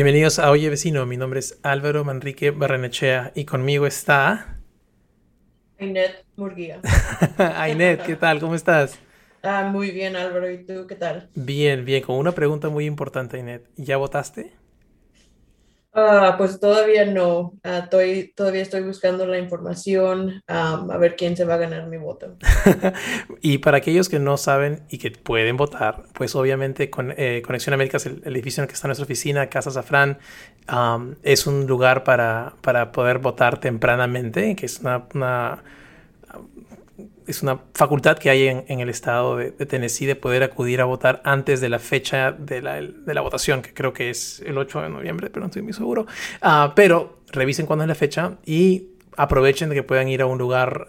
Bienvenidos a Oye Vecino, mi nombre es Álvaro Manrique Barrenechea y conmigo está... Ainet Murguía. Ainet, ¿qué tal? ¿Cómo estás? Ah, muy bien Álvaro, ¿y tú qué tal? Bien, bien, con una pregunta muy importante Ainet. ¿Ya votaste? Ah, pues todavía no. Estoy, todavía estoy buscando la información a ver quién se va a ganar mi voto. y para aquellos que no saben y que pueden votar, pues obviamente con, eh, Conexión Américas, el, el, edificio en el que está nuestra oficina, Casa Zafrán, es un lugar para, para, poder votar tempranamente, que es una, una es una facultad que hay en, el estado de, Tennessee de poder acudir a votar antes de la fecha de la, de la, votación, que creo que es el 8 de noviembre, pero no estoy muy seguro. Uh, pero revisen cuándo es la fecha y aprovechen de que puedan ir a un lugar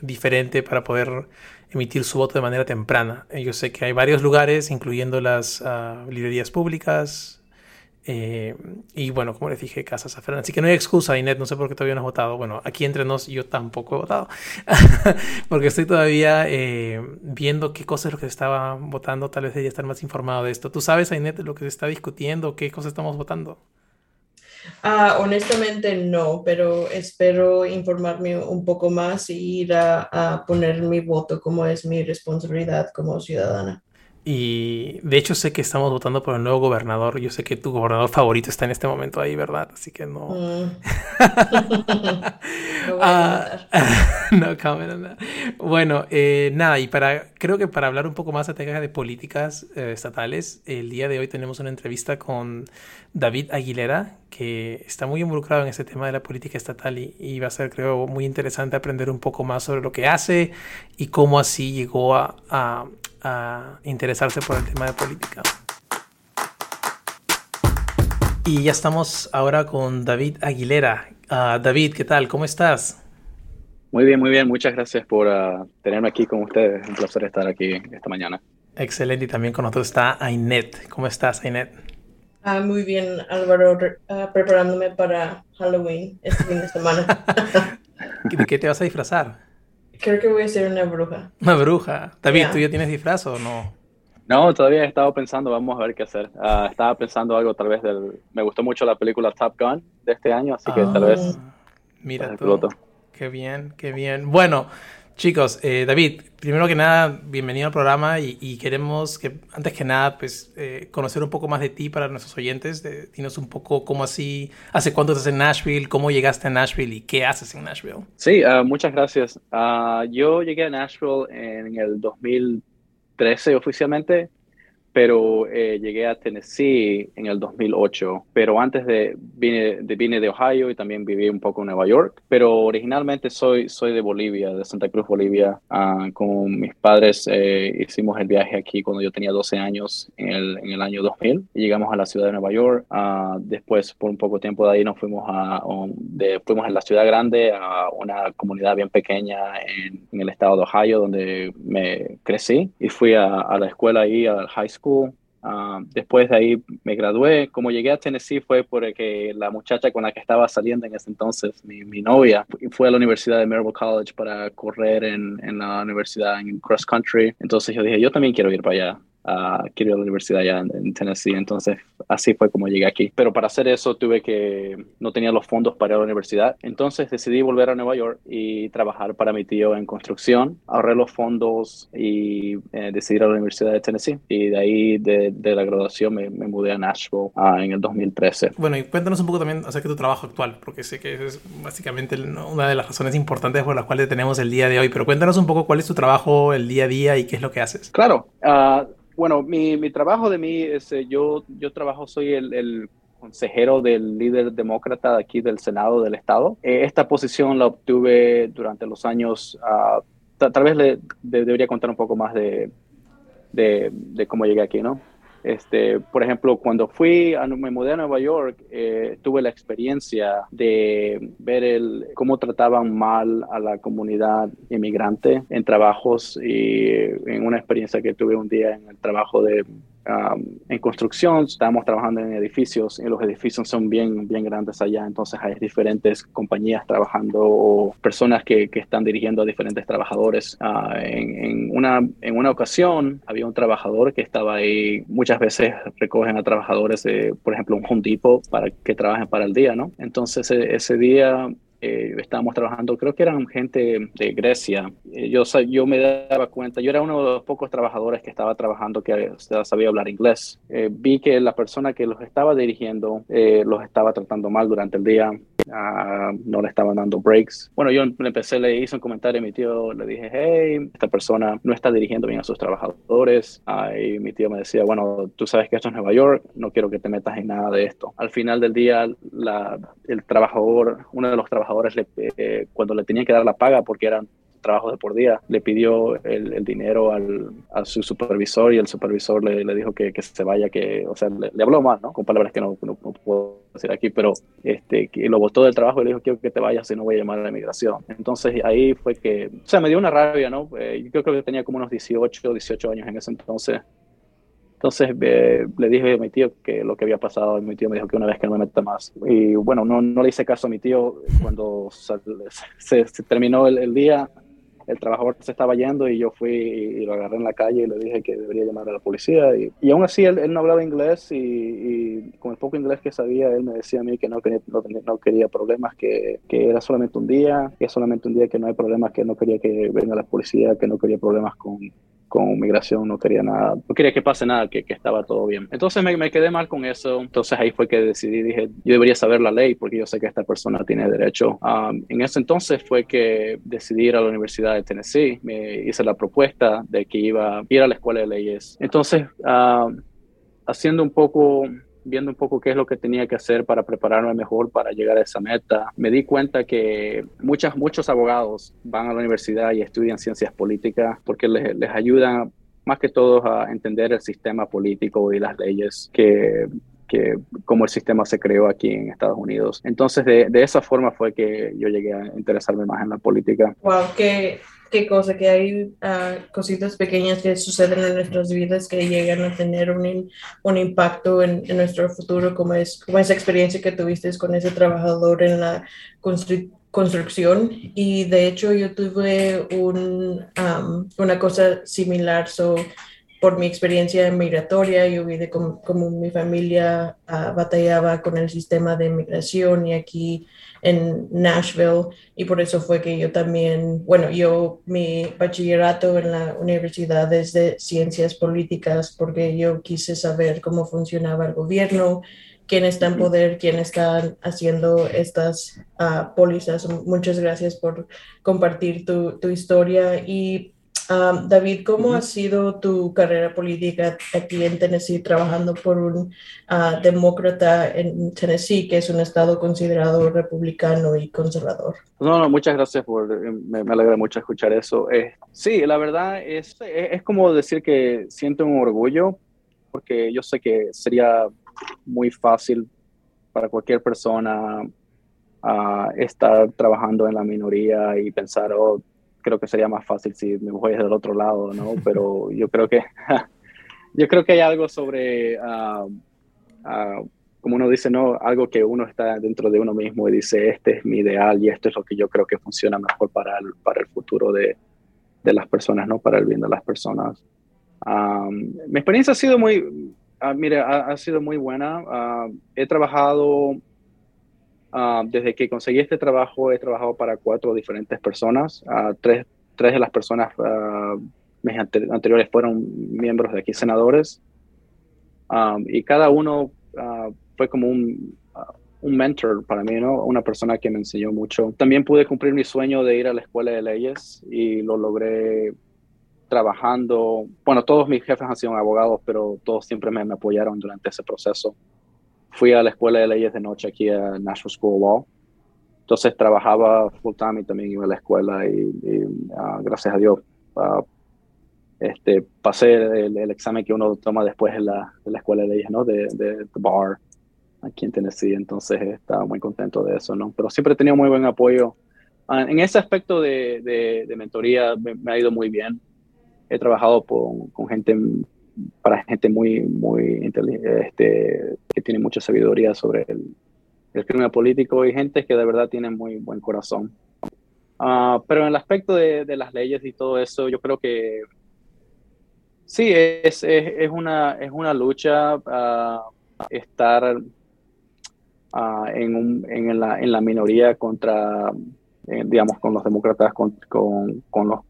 diferente para poder emitir su voto de manera temprana. Yo sé que hay varios lugares, incluyendo las uh, librerías públicas, eh, y bueno, como les dije, Casa Zafrán. Así que no hay excusa, Inet, no sé por qué todavía no has votado. Bueno, aquí entre nos yo tampoco he votado. Porque estoy todavía eh, viendo qué cosas es lo que se estaba votando. Tal vez debería estar más informado de esto. ¿Tú sabes, Inet, lo que se está discutiendo? ¿Qué cosas estamos votando? Ah, honestamente no, pero espero informarme un poco más y ir a poner mi voto como es mi responsabilidad como ciudadana. Y de hecho sé que estamos votando por el nuevo gobernador. Yo sé que tu gobernador favorito está en este momento ahí, ¿verdad? Así que no. Mm. no comment Bueno, eh, nada, y para creo que para hablar un poco más acerca de políticas eh, estatales, el día de hoy tenemos una entrevista con David Aguilera, que está muy involucrado en este tema de la política estatal y, y va a ser, creo, muy interesante aprender un poco más sobre lo que hace y cómo así llegó a, a a interesarse por el tema de política. Y ya estamos ahora con David Aguilera. Uh, David, ¿qué tal? ¿Cómo estás? Muy bien, muy bien. Muchas gracias por uh, tenerme aquí con ustedes. Un placer estar aquí esta mañana. Excelente. Y también con nosotros está Ainet. ¿Cómo estás, Ainet? Ah, muy bien, Álvaro. Uh, preparándome para Halloween este fin de semana. ¿De qué te vas a disfrazar? Creo que voy a ser una bruja. Una bruja. David, ¿tú ya tienes disfraz o no? No, todavía he estado pensando, vamos a ver qué hacer. Ah, estaba pensando algo tal vez del... Me gustó mucho la película Top Gun de este año, así que tal vez... Ah, mira tú. Qué bien, qué bien. Bueno, Chicos, eh, David, primero que nada, bienvenido al programa y, queremos que, antes que nada, pues eh, conocer un poco más de ti para nuestros oyentes. De, dinos un poco cómo así, hace cuánto estás en Nashville, cómo llegaste a Nashville y qué haces en Nashville. Sí, uh, muchas gracias. Uh, yo llegué a Nashville en el 2013 oficialmente pero eh, llegué a Tennessee en el 2008. Pero antes de vine, de vine de Ohio y también viví un poco en Nueva York. Pero originalmente soy, soy de Bolivia, de Santa Cruz, Bolivia. Uh, con mis padres eh, hicimos el viaje aquí cuando yo tenía 12 años, en el, en el año 2000. Y llegamos a la ciudad de Nueva York. Uh, después, por un poco tiempo de ahí, nos fuimos a, de, fuimos a la ciudad grande, a una comunidad bien pequeña en, en, el estado de Ohio, donde me crecí. Y fui a, a la escuela ahí, al high school Ah, después de ahí me gradué. Como llegué a Tennessee fue porque la muchacha con la que estaba saliendo en ese entonces, mi, mi novia, fue a la Universidad de Marable College para correr en, en la universidad en cross country. Entonces yo dije, yo también quiero ir para allá uh, quiero ir a la universidad allá en, Tennessee. Entonces, así fue como llegué aquí. Pero para hacer eso tuve que, no tenía los fondos para ir a la universidad. Entonces decidí volver a Nueva York y trabajar para mi tío en construcción. Ahorré los fondos y eh, decidí ir a la Universidad de Tennessee. Y de ahí, de, de la graduación, me, me, mudé a Nashville uh, en el 2013. Bueno, y cuéntanos un poco también acerca de tu trabajo actual, porque sé que es básicamente una de las razones importantes por las cuales tenemos el día de hoy. Pero cuéntanos un poco cuál es tu trabajo el día a día y qué es lo que haces. Claro. Uh, bueno, mi, mi, trabajo de mí es, eh, yo, yo trabajo, soy el, el consejero del líder demócrata de aquí del Senado del Estado. Eh, esta posición la obtuve durante los años uh, tal vez le debería contar un poco más de, de, de, cómo llegué aquí, ¿no? Este, por ejemplo, cuando fui, a, me mudé a Nueva York, eh, tuve la experiencia de ver el, cómo trataban mal a la comunidad inmigrante en trabajos y en una experiencia que tuve un día en el trabajo de en construcción, estamos trabajando en edificios y los edificios son bien, bien grandes allá, entonces hay diferentes compañías trabajando o personas que, que están dirigiendo a diferentes trabajadores. Ah, en, en, una, en una ocasión había un trabajador que estaba ahí, muchas veces recogen a trabajadores, de, por ejemplo, un Home Depot para que trabajen para el día, ¿no? Entonces e, ese día eh, estábamos trabajando, creo que eran gente de Grecia. Eh, yo, yo me daba cuenta, yo era uno de los pocos trabajadores que estaba trabajando que sabía hablar inglés. Eh, vi que la persona que los estaba dirigiendo los estaba tratando mal durante el día, ah, no le estaban dando breaks. Bueno, yo empecé, le hice un comentario a mi tío, le dije, hey, esta persona no está dirigiendo bien a sus trabajadores. Ah, y mi tío me decía, bueno, tú sabes que esto es Nueva York, no quiero que te metas en nada de esto. Al final del día, la, el trabajador, uno de los trabajadores, le, eh, cuando le tenían que dar la paga porque eran trabajos de por día, le pidió el, dinero al, a su supervisor y el supervisor le, le dijo que, que, se vaya, que, o sea, le, habló mal, ¿no? Con palabras que no, no, puedo decir aquí, pero este, que lo botó del trabajo y le dijo, quiero que te vayas si no voy a llamar a la inmigración. Entonces ahí fue que, o sea, me dio una rabia, ¿no? Eh, yo creo que tenía como unos 18, 18 años en ese entonces entonces le dije a mi tío que lo que había pasado y mi tío me dijo que una vez que no me meta más. Y bueno, no, no le hice caso a mi tío cuando se, terminó el, día. El trabajador se estaba yendo y yo fui y lo agarré en la calle y le dije que debería llamar a la policía. Y, y aún así él, él, no hablaba inglés y, y, con el poco inglés que sabía, él me decía a mí que no no, no quería problemas, que, que, era solamente un día, que es solamente un día, que no hay problemas, que no quería que venga la policía, que no quería problemas con, con migración, no quería nada, no quería que pase nada, que, que estaba todo bien. Entonces me, me, quedé mal con eso, entonces ahí fue que decidí, dije, yo debería saber la ley porque yo sé que esta persona tiene derecho. Um, en ese entonces fue que decidí ir a la Universidad de Tennessee, me hice la propuesta de que iba a ir a la escuela de leyes. Entonces, uh, haciendo un poco viendo un poco qué es lo que tenía que hacer para prepararme mejor para llegar a esa meta, me di cuenta que muchas, muchos abogados van a la universidad y estudian ciencias políticas porque les, les ayuda más que todo a entender el sistema político y las leyes que que cómo el sistema se creó aquí en Estados Unidos. Entonces, de, de, esa forma fue que yo llegué a interesarme más en la política. Wow, qué, qué cosa, que hay uh, cositas pequeñas que suceden en nuestras vidas que llegan a tener un, un impacto en, en, nuestro futuro, como, es, como esa experiencia que tuviste con ese trabajador en la construcción. Y de hecho yo tuve un, um, una cosa similar. So, por mi experiencia migratoria, yo vi de cómo, mi familia uh, batallaba con el sistema de migración y aquí en Nashville y por eso fue que yo también, bueno, yo mi bachillerato en la universidad es de ciencias políticas porque yo quise saber cómo funcionaba el gobierno, quién está en poder, quién está haciendo estas uh, pólizas. Muchas gracias por compartir tu, tu historia y David, ¿cómo ha sido tu carrera política aquí en Tennessee, trabajando por un uh, demócrata en Tennessee, que es un estado considerado republicano y conservador? No, no, muchas gracias por, eh, me, alegra mucho escuchar eso. Eh, sí, la verdad es, es, como decir que siento un orgullo, porque yo sé que sería muy fácil para cualquier persona uh, estar trabajando en la minoría y pensar, oh, creo que sería más fácil si me voy del otro lado, ¿no? Pero yo creo que, yo creo que hay algo sobre, uh, uh, como uno dice, ¿no? Algo que uno está dentro de uno mismo y dice, este es mi ideal y esto es lo que yo creo que funciona mejor para el, para el futuro de, de las personas, ¿no? Para el bien de las personas. Um, mi experiencia ha sido muy, uh, mire, ha, ha, sido muy buena. he trabajado Ah, desde que conseguí este trabajo he trabajado para cuatro diferentes personas. Uh, tres, tres, de las personas uh, anteriores fueron miembros de aquí, senadores. y cada uno fue como un, mentor para mí, ¿no? Una persona que me enseñó mucho. También pude cumplir mi sueño de ir a la escuela de leyes y lo logré trabajando. Bueno, todos mis jefes han sido abogados, pero todos siempre me apoyaron durante ese proceso fui a la escuela de leyes de noche aquí a National School of Law entonces trabajaba full time y también iba a la escuela y, ah, gracias a Dios ah, este, pasé el, examen que uno toma después en la, la escuela de leyes, ¿no? De, de, bar aquí en Tennessee, entonces estaba muy contento de eso, ¿no? Pero siempre he tenido muy buen apoyo. Ah, en ese aspecto de, de, mentoría me, ha ido muy bien. He trabajado con, con gente, para gente muy, muy este, que tiene mucha sabiduría sobre el, el, crimen político y gente que de verdad tiene muy buen corazón. Uh, pero en el aspecto de, las leyes y todo eso, yo creo que Sí, es, es, una, es una lucha uh, estar uh, en, un, en, la, en la minoría contra, eh, digamos, con los demócratas, con, con, con los,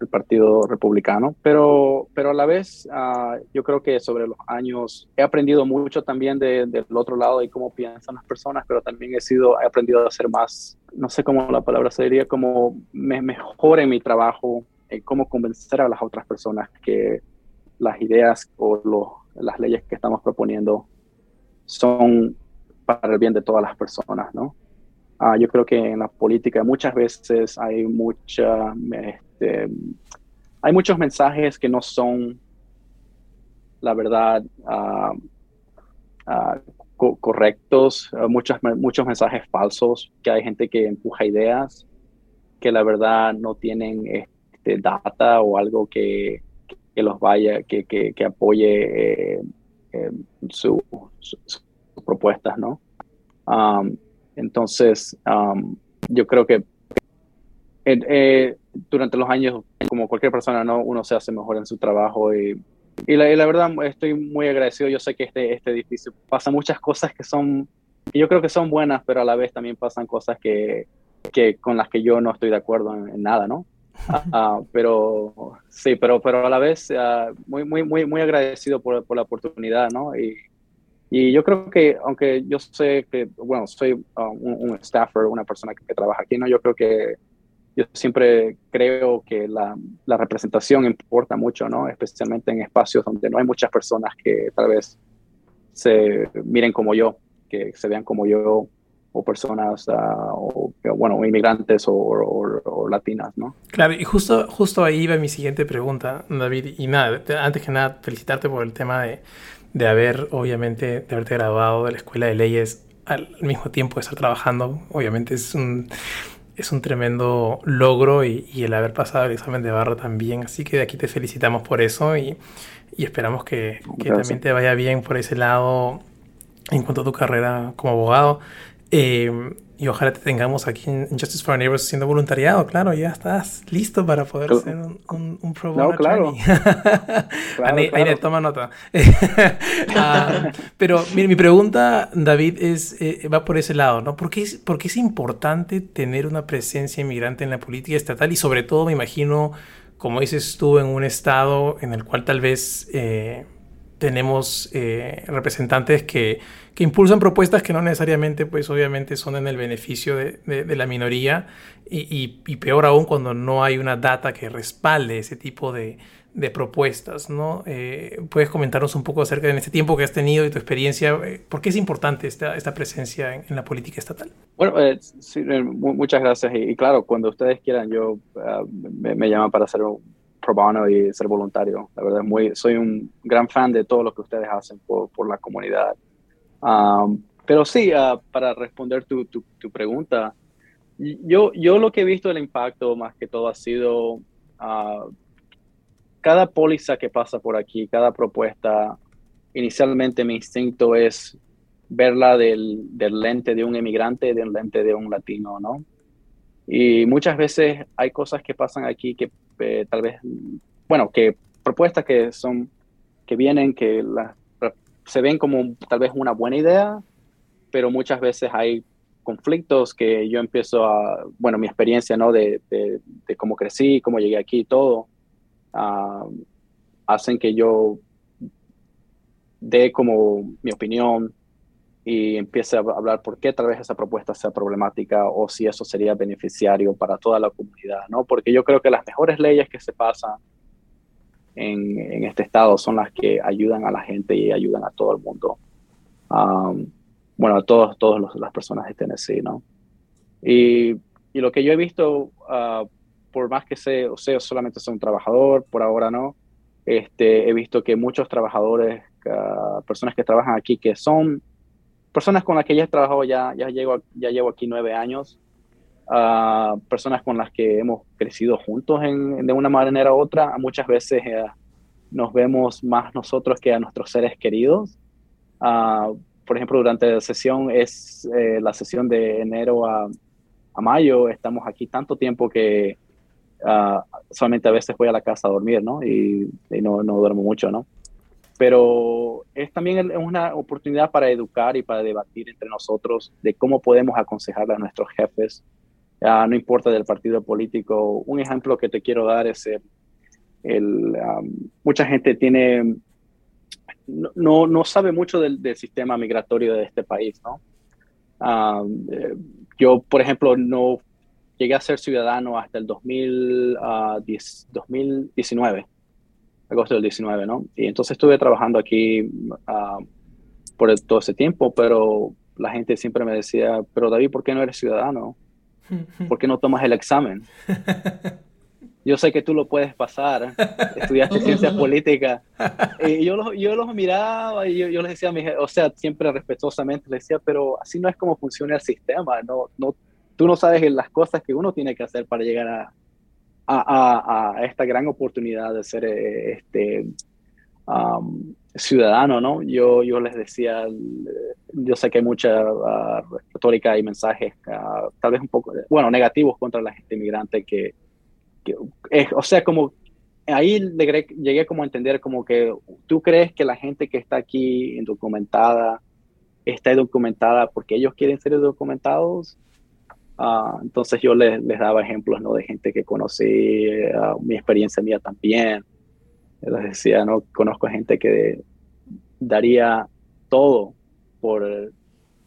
el Partido Republicano, pero, pero a la vez uh, yo creo que sobre los años he aprendido mucho también de, del otro lado y cómo piensan las personas, pero también he, sido, he aprendido a ser más, no sé cómo la palabra sería, como me, mejor en mi trabajo cómo convencer a las otras personas que las ideas o las leyes que estamos proponiendo son para el bien de todas las personas, ¿no? Ah, yo creo que en la política muchas veces hay mucha, este, hay muchos mensajes que no son, la verdad, ah, ah, correctos, muchos, muchos mensajes falsos, que hay gente que empuja ideas que la verdad no tienen este, data o algo que, que los vaya, que, que, apoye eh, eh, sus propuestas, ¿no? Entonces, um, yo creo que eh, durante los años, como cualquier persona, ¿no? Uno se hace mejor en su trabajo y, y, la, y la, verdad estoy muy agradecido. Yo sé que este, este edificio pasa muchas cosas que son, que yo creo que son buenas, pero a la vez también pasan cosas que, que con las que yo no estoy de acuerdo en nada, ¿no? Ah, pero sí, pero, pero a la vez ah, muy, muy, muy, muy agradecido por, por la oportunidad, ¿no? Y, y, yo creo que, aunque yo sé que, bueno, soy ah, un, staffer, una persona que, trabaja aquí, ¿no? Yo creo que yo siempre creo que la, representación importa mucho, ¿no? Especialmente en espacios donde no hay muchas personas que tal vez se miren como yo, que se vean como yo o personas, uh, o, bueno, inmigrantes o, latinas, ¿no? Claro, y justo, justo ahí va mi siguiente pregunta, David. Y nada, antes que nada, felicitarte por el tema de, de haber, obviamente, de haberte graduado de la Escuela de Leyes al mismo tiempo de estar trabajando. Obviamente es un, es un tremendo logro y, y el haber pasado el examen de barra también. Así que de aquí te felicitamos por eso y, y esperamos que, que también te vaya bien por ese lado en cuanto a tu carrera como abogado. Eh, y ojalá te tengamos aquí en Justice for Neighbors haciendo voluntariado, claro, ya estás listo para poder ser un, un, pro bono. No, claro. claro, toma nota. Ah, pero mi, mi, pregunta, David, es, eh, va por ese lado, ¿no? ¿Por qué, es, ¿Por qué es importante tener una presencia inmigrante en la política estatal? Y sobre todo, me imagino, como dices tú, en un estado en el cual tal vez eh, tenemos representantes que que impulsan propuestas que no necesariamente, pues obviamente son en el beneficio de, de, la minoría y, y, peor aún cuando no hay una data que respalde ese tipo de, de propuestas, ¿no? Eh, ¿Puedes comentarnos un poco acerca de este tiempo que has tenido y tu experiencia? Eh, ¿Por qué es importante esta, esta presencia en, la política estatal? Bueno, eh, sí, muchas gracias. Y, claro, cuando ustedes quieran, yo me, me, llaman para ser un pro bono y ser voluntario. La verdad, muy, soy un gran fan de todo lo que ustedes hacen por, por la comunidad pero sí, uh, para responder tu, tu, pregunta, yo, yo lo que he visto el impacto más que todo ha sido uh, cada póliza que pasa por aquí, cada propuesta, inicialmente mi instinto es verla del, del lente de un emigrante, del lente de un latino, ¿no? Y muchas veces hay cosas que pasan aquí que eh, tal vez, bueno, que propuestas que son, que vienen, que las se ven como tal vez una buena idea, pero muchas veces hay conflictos que yo empiezo a, bueno, mi experiencia, ¿no? De, de, cómo crecí, cómo llegué aquí y todo, uh, hacen que yo dé como mi opinión y empiece a hablar por qué tal vez esa propuesta sea problemática o si eso sería beneficiario para toda la comunidad, ¿no? Porque yo creo que las mejores leyes que se pasan en, este estado son las que ayudan a la gente y ayudan a todo el mundo. Um, bueno, a todos, todas las personas de Tennessee, ¿no? Y, y lo que yo he visto, ah, por más que sea, o sea, solamente soy un trabajador, por ahora no, este, he visto que muchos trabajadores, ah, personas que trabajan aquí, que son personas con las que ya he trabajado, ya, ya, llevo, ya llevo aquí nueve años, uh, personas con las que hemos crecido juntos en, de una manera u otra, muchas veces eh, nos vemos más nosotros que a nuestros seres queridos. Uh, por ejemplo, durante la sesión, es eh, la sesión de enero a, a, mayo, estamos aquí tanto tiempo que uh, solamente a veces voy a la casa a dormir, ¿no? Y, y no, no duermo mucho, ¿no? pero es también una oportunidad para educar y para debatir entre nosotros de cómo podemos aconsejar a nuestros jefes, no importa del partido político. Un ejemplo que te quiero dar es el, mucha gente tiene, no, no sabe mucho del, sistema migratorio de este país, ¿no? Eh, yo, por ejemplo, no llegué a ser ciudadano hasta el 2019 agosto del 19, ¿no? Y entonces estuve trabajando aquí ah, por todo ese tiempo, pero la gente siempre me decía, pero David, ¿por qué no eres ciudadano? ¿Por qué no tomas el examen? Yo sé que tú lo puedes pasar, estudiaste ciencias políticas. Y yo los, yo los miraba y yo, les decía, o sea, siempre respetuosamente les decía, pero así no es como funciona el sistema, no, no, tú no sabes las cosas que uno tiene que hacer para llegar a, a, esta gran oportunidad de ser eh, este, ciudadano, ¿no? Yo, yo les decía, yo sé que hay mucha uh, retórica y mensajes, uh, tal vez un poco, bueno, negativos contra la gente inmigrante, que, o sea, como ahí llegué, llegué como a entender como que tú crees que la gente que está aquí indocumentada está documentada porque ellos quieren ser documentados Ah, entonces yo les, les, daba ejemplos ¿no? de gente que conocí, uh, mi experiencia mía también. Les decía, ¿no? conozco gente que daría todo por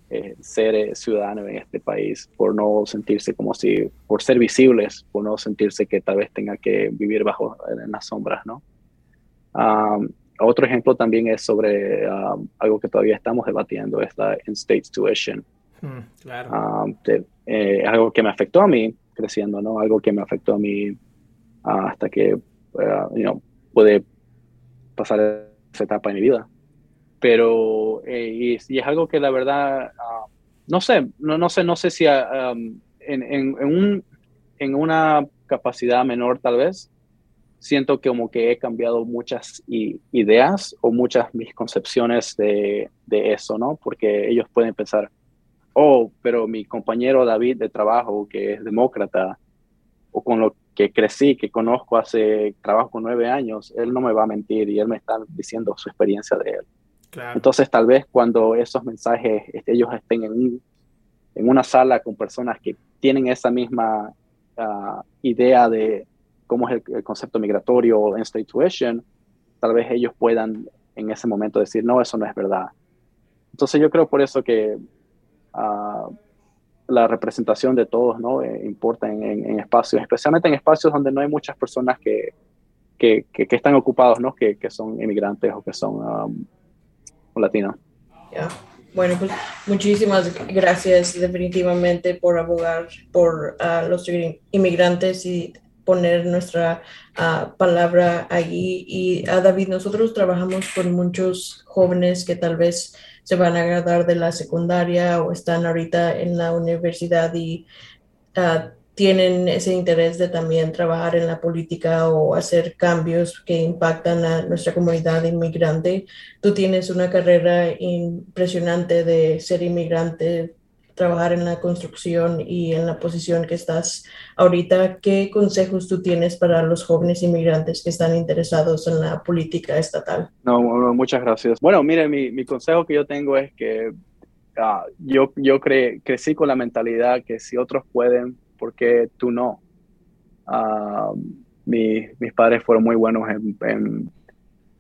eh, ser eh, ciudadano en este país, por no sentirse como si, por ser visibles, por no sentirse que tal vez tenga que vivir bajo en las sombras, ¿no? Um, otro ejemplo también es sobre algo que todavía estamos debatiendo, es la in-state tuition. Mm, claro. Eh, algo que me afectó a mí creciendo, ¿no? Algo que me afectó a mí hasta que, uh, you pude pasar esa etapa en mi vida. Pero, eh, y, es algo que la verdad, ah, no sé, no, no sé, no sé si ah, um, en, en, un, en una capacidad menor tal vez, siento que como que he cambiado muchas ideas o muchas mis concepciones de, de, eso, ¿no? Porque ellos pueden pensar, oh, pero mi compañero David de trabajo, que es demócrata, o con lo que crecí, que conozco hace trabajo con nueve años, él no me va a mentir y él me está diciendo su experiencia de él. Entonces, tal vez cuando esos mensajes este, ellos estén en, en una sala con personas que tienen esa misma ah, idea de cómo es el, concepto migratorio o en tuition, tal vez ellos puedan en ese momento decir, no, eso no es verdad. Entonces, yo creo por eso que la representación de todos, ¿no? Eh, importa en, espacios, especialmente en espacios donde no hay muchas personas que, que, que, están ocupados, ¿no? Que, que, son inmigrantes o que son um, latinos. Bueno, pues muchísimas gracias definitivamente por abogar por uh, los inmigrantes y poner nuestra uh, palabra allí. Y a David, nosotros trabajamos con muchos jóvenes que tal vez se van a graduar de la secundaria o están ahorita en la universidad y ah, tienen ese interés de también trabajar en la política o hacer cambios que impactan a nuestra comunidad inmigrante. Tú tienes una carrera impresionante de ser inmigrante, trabajar en la construcción y en la posición que estás ahorita, ¿qué consejos tú tienes para los jóvenes inmigrantes que están interesados en la política estatal? No, muchas gracias. Bueno, mire, mi, mi consejo que yo tengo es que uh, yo, yo cre crecí con la mentalidad que si otros pueden, ¿por qué tú no? Uh, mi, mis padres fueron muy buenos en, en,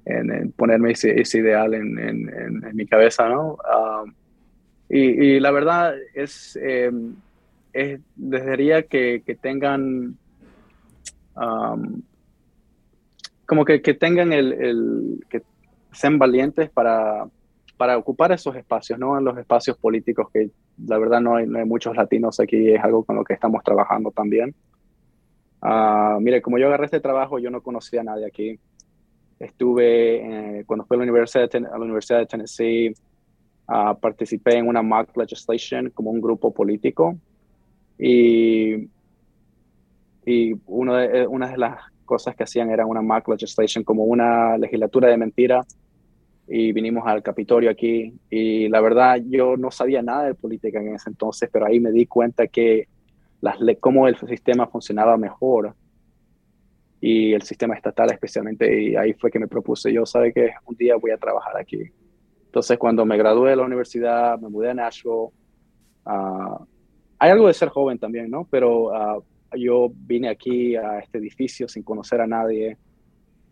en, ponerme ese, ese ideal en, en, mi cabeza, ¿no? Uh, y, la verdad es, eh, es desearía que, tengan, como que, tengan el, el, que sean valientes para, para ocupar esos espacios, ¿no? En los espacios políticos que la verdad no hay, no hay, muchos latinos aquí, es algo con lo que estamos trabajando también. Uh, mire, como yo agarré este trabajo, yo no conocía a nadie aquí. Estuve, eh, cuando fui a la Universidad a la Universidad de Tennessee, uh, participé en una mock legislation como un grupo político y, y uno de, eh, una de las cosas que hacían era una mock legislation como una legislatura de mentira y vinimos al Capitolio aquí y la verdad yo no sabía nada de política en ese entonces, pero ahí me di cuenta que las cómo el sistema funcionaba mejor y el sistema estatal especialmente, y ahí fue que me propuse, yo sabe que un día voy a trabajar aquí. Entonces cuando me gradué de la universidad, me mudé a Nashville, uh, hay algo de ser joven también, ¿no? Pero uh, yo vine aquí a este edificio sin conocer a nadie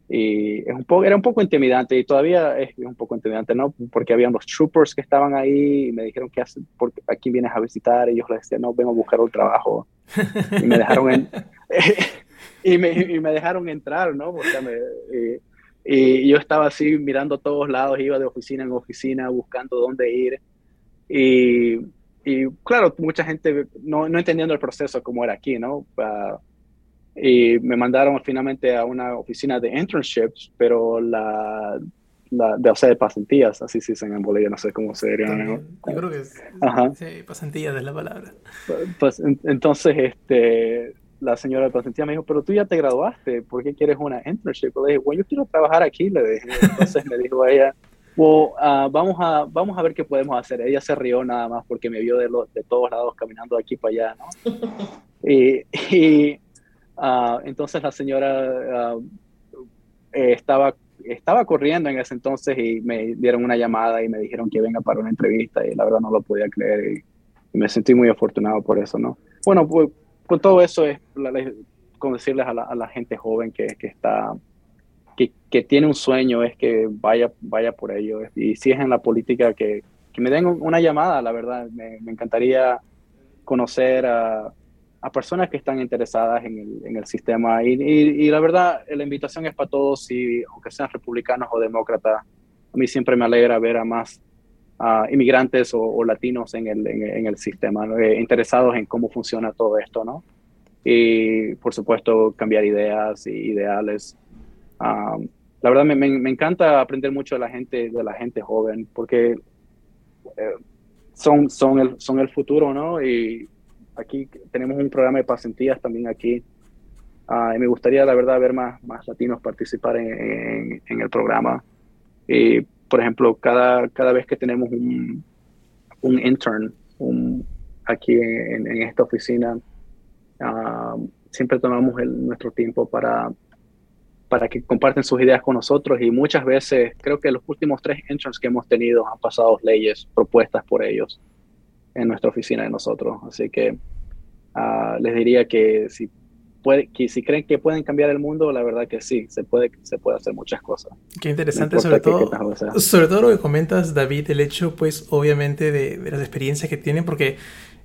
y es un poco, era un poco intimidante y todavía es un poco intimidante, ¿no? Porque habían los troopers que estaban ahí y me dijeron, ¿qué haces? Porque aquí vienes a visitar? Y yo les decía, no, vengo a buscar un trabajo. Y me dejaron en, y me, y me dejaron entrar, ¿no? me, y, yo estaba así mirando a todos lados, iba de oficina en oficina buscando dónde ir. Y, y claro, mucha gente no, no, entendiendo el proceso como era aquí, ¿no? Uh, y me mandaron finalmente a una oficina de internships, pero la, la de, o sea, de pasantías, así se dicen en Bolivia, no sé cómo se diría. yo creo que es, Ajá. Sí, pasantías es la palabra. Pues, entonces, este, la señora de pasantía me dijo, pero tú ya te graduaste, ¿por qué quieres una internship? Le dije, bueno, yo quiero trabajar aquí, le dije. Entonces me dijo ella, well, uh, vamos, a, vamos a ver qué podemos hacer. Ella se rió nada más porque me vio de, los de todos lados caminando de aquí para allá, ¿no? y, y uh, entonces la señora uh, estaba, estaba corriendo en ese entonces y me dieron una llamada y me dijeron que venga para una entrevista y la verdad no lo podía creer y, y me sentí muy afortunado por eso, ¿no? Bueno, pues con todo eso es como decirles a la, a la, gente joven que, que está que, que, tiene un sueño es que vaya vaya por ello. Y si es en la política que, que me den una llamada la verdad. Me, me encantaría conocer a, a, personas que están interesadas en el, en el sistema. Y, y, la verdad la invitación es para todos y aunque sean republicanos o demócratas a mí siempre me alegra ver a más uh, inmigrantes o, o, latinos en el, en, en el sistema, eh, interesados en cómo funciona todo esto, ¿no? Y por supuesto cambiar ideas y ideales. Um, la verdad me, me, me, encanta aprender mucho de la gente, de la gente joven, porque eh, son, son, el, son el futuro, ¿no? Y aquí tenemos un programa de pasantías también aquí. Uh, y me gustaría, la verdad, ver más, más latinos participar en, en, en el programa. Y por ejemplo, cada, cada vez que tenemos un, un intern un, aquí en, en, esta oficina, uh, siempre tomamos el, nuestro tiempo para, para que comparten sus ideas con nosotros y muchas veces, creo que los últimos tres interns que hemos tenido han pasado leyes propuestas por ellos en nuestra oficina de nosotros. Así que uh, les diría que si puede, que si creen que pueden cambiar el mundo, la verdad que sí, se puede, se puede hacer muchas cosas. Qué interesante, no sobre todo, sobre todo lo que comentas, David, el hecho, pues, obviamente, de, de las experiencias que tienen, porque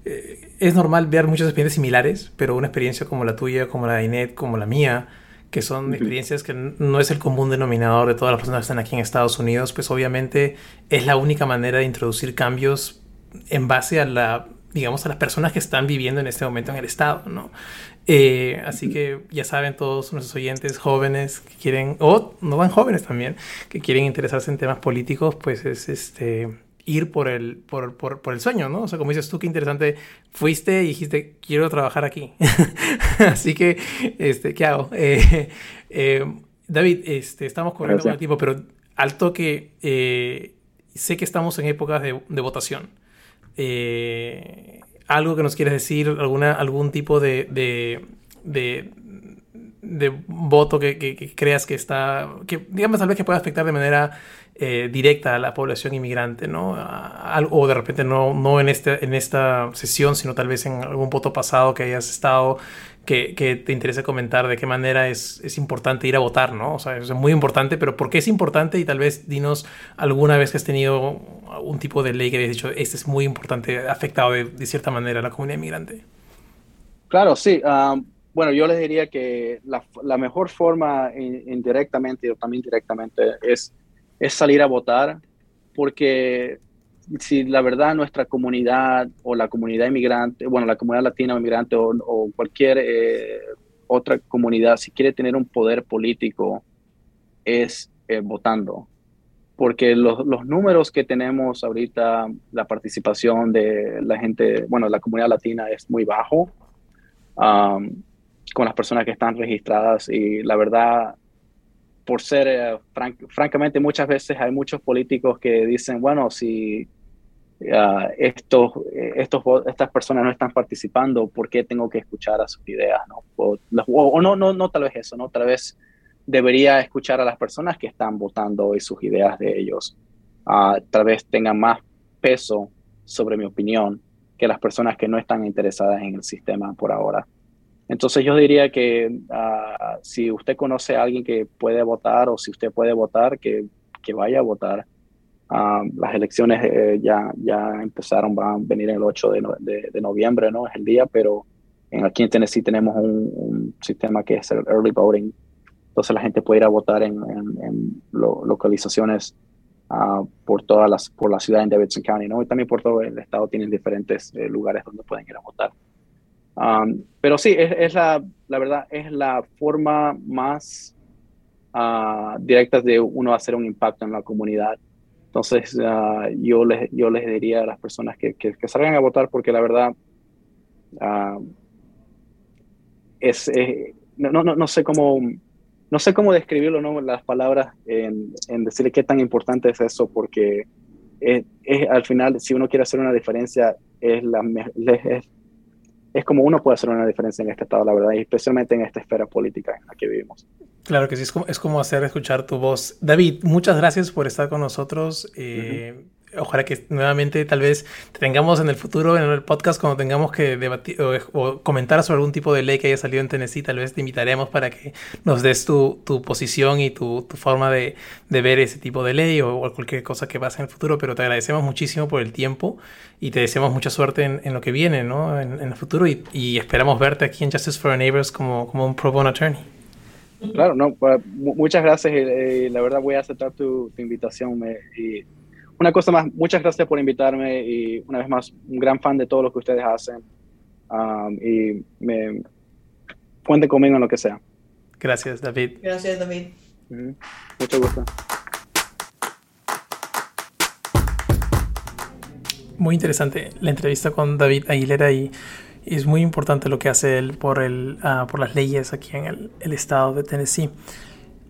eh, es normal ver muchas experiencias similares, pero una experiencia como la tuya, como la de Inet, como la mía, que son uh -huh. experiencias que no es el común denominador de todas las personas que están aquí en Estados Unidos, pues obviamente es la única manera de introducir cambios en base a la digamos, a las personas que están viviendo en este momento en el Estado, ¿no? Eh, así que ya saben todos nuestros oyentes jóvenes que quieren, o no van jóvenes también, que quieren interesarse en temas políticos, pues es este ir por el, por, por, por el sueño, ¿no? O sea, como dices tú, qué interesante, fuiste y dijiste, quiero trabajar aquí. así que, este, ¿qué hago? Eh, eh, David, este, estamos corriendo con el tiempo, pero al toque, eh, sé que estamos en épocas de, de votación. Eh, algo que nos quieres decir, alguna, algún tipo de, de, de, de voto que, que, que, creas que está, que digamos tal vez que pueda afectar de manera eh, directa a la población inmigrante, ¿no? A, o de repente no, no en, este, en esta sesión, sino tal vez en algún voto pasado que hayas estado que, que, te interesa comentar de qué manera es, es, importante ir a votar, ¿no? O sea, es muy importante, pero ¿por qué es importante? Y tal vez dinos alguna vez que has tenido un tipo de ley que hayas dicho, este es muy importante, afectado de, de cierta manera a la comunidad inmigrante. Claro, sí. Um, bueno, yo les diría que la, la mejor forma indirectamente o también directamente es, es salir a votar, porque si la verdad nuestra comunidad o la comunidad inmigrante, bueno, la comunidad latina o inmigrante o, cualquier eh, otra comunidad, si quiere tener un poder político, es eh, votando. Porque los, los, números que tenemos ahorita, la participación de la gente, bueno, la comunidad latina es muy bajo con las personas que están registradas y la verdad, por ser, eh, francamente, muchas veces hay muchos políticos que dicen, bueno, si estos, estos, estas personas no están participando, ¿por qué tengo que escuchar a sus ideas? O, no, no, no tal vez eso, ¿no? Tal vez debería escuchar a las personas que están votando y sus ideas de ellos. Uh, tal vez tengan más peso sobre mi opinión que las personas que no están interesadas en el sistema por ahora. Entonces yo diría que ah, si usted conoce a alguien que puede votar o si usted puede votar, que vaya a votar. Ah, las elecciones eh, ya, ya empezaron, van a venir el 8 de, de, noviembre, ¿no? Es el día, pero en, aquí en Tennessee tenemos un, sistema que es el early voting. Entonces la gente puede ir a votar en, en, localizaciones uh, por todas las, por la ciudad en Davidson County, ¿no? Y también por todo el estado tienen diferentes eh, lugares donde pueden ir a votar. Um, pero sí, es, es, la, la verdad, es la forma más uh, directa de uno hacer un impacto en la comunidad entonces, ah, yo, les, yo les diría a las personas que, que, salgan a votar porque la verdad uh, es, no, no, no, sé cómo, no sé cómo describirlo, ¿no? las palabras en, en decirle qué tan importante es eso porque es, es, al final, si uno quiere hacer una diferencia, es, la, es, es como uno puede hacer una diferencia en este estado, la verdad, y especialmente en esta esfera política en la que vivimos. Claro que sí, es como, es como hacer escuchar tu voz. David, muchas gracias por estar con nosotros. Eh, ojalá que nuevamente tal vez tengamos en el futuro, en el podcast, cuando tengamos que debatir o, comentar sobre algún tipo de ley que haya salido en Tennessee, tal vez te invitaremos para que nos des tu, tu posición y tu, tu forma de, de, ver ese tipo de ley o, cualquier cosa que pase en el futuro, pero te agradecemos muchísimo por el tiempo y te deseamos mucha suerte en, en lo que viene, ¿no? En, en el futuro y, y, esperamos verte aquí en Justice for Our Neighbors como, como un pro bono attorney. Claro, no, muchas gracias y, la verdad voy a aceptar tu, tu invitación me, y una cosa más, muchas gracias por invitarme y una vez más, un gran fan de todo lo que ustedes hacen. Um, y me cuenten conmigo en lo que sea. Gracias, David. Gracias, David. Mucho gusto. Muy interesante la entrevista con David Aguilera y, es muy importante lo que hace él por, el, uh, por las leyes aquí en el, el estado de Tennessee.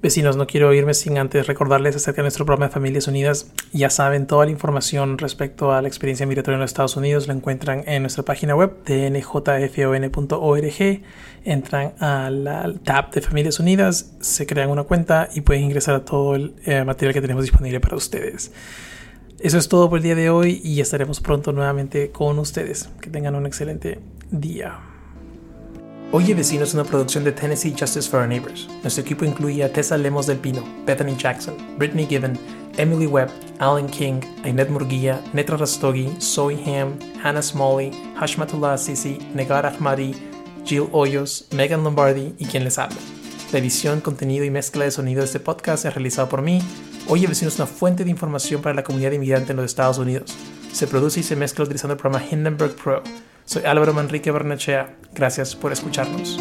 Vecinos, no quiero irme sin antes recordarles acerca de nuestro programa de Familias Unidas. Ya saben, toda la información respecto a la experiencia migratoria en los Estados Unidos la encuentran en nuestra página web tnjfon.org. Entran al tab de Familias Unidas, se crean una cuenta y pueden ingresar a todo el eh, material que tenemos disponible para ustedes. Eso es todo por el día de hoy y estaremos pronto nuevamente con ustedes. Que tengan un excelente día. Oye Vecino es una producción de Tennessee Justice for Our Neighbors. Nuestro equipo incluía a Tessa Lemos del Pino, Bethany Jackson, Brittany Given, Emily Webb, Alan King, Ainet Murguía, Netra Rastogi, Zoe Ham, Hannah Smalley, Hashmatullah Sisi, Negar Ahmadi, Jill Hoyos, Megan Lombardi y quien les habla. La edición, contenido y mezcla de sonido de este podcast es realizado por mí. Oye Vecino es una fuente de información para la comunidad inmigrante en los Estados Unidos. Se produce y se mezcla utilizando el programa Hindenburg Pro soy Álvaro Manrique Barnechea. Gracias por escucharnos.